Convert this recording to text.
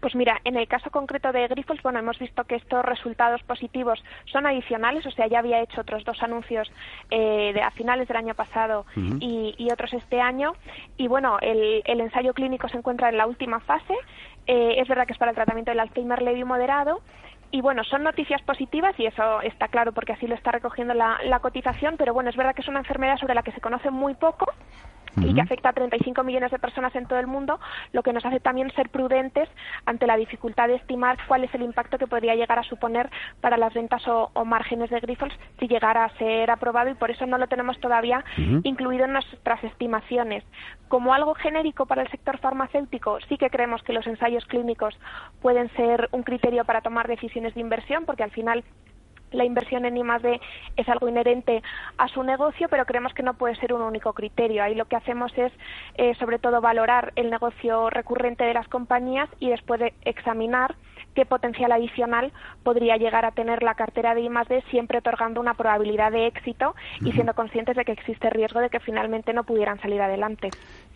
Pues mira, en el caso concreto de Grifols, bueno, hemos visto que estos resultados positivos son adicionales, o sea, ya había hecho otros dos anuncios eh, de, a finales del año pasado y, otros este año. Y bueno, el, ensayo clínico se encuentra en la última fase. Eh, es verdad que es para el tratamiento del Alzheimer leve y moderado. Y bueno, son noticias positivas y eso está claro porque así lo está recogiendo la, la cotización, pero bueno, es verdad que es una enfermedad sobre la que se conoce muy poco y que afecta a 35 millones de personas en todo el mundo, lo que nos hace también ser prudentes ante la dificultad de estimar cuál es el impacto que podría llegar a suponer para las ventas o, márgenes de Grifols si llegara a ser aprobado y por eso no lo tenemos todavía incluido en nuestras estimaciones. Como algo genérico para el sector farmacéutico, sí que creemos que los ensayos clínicos pueden ser un criterio para tomar decisiones de inversión porque al final la inversión en I+D es algo inherente a su negocio, pero creemos que no puede ser un único criterio. Ahí lo que hacemos es, eh, sobre todo, valorar el negocio recurrente de las compañías y después de examinar qué potencial adicional podría llegar a tener la cartera de I+D siempre otorgando una probabilidad de éxito y siendo conscientes de que existe riesgo de que finalmente no pudieran salir adelante.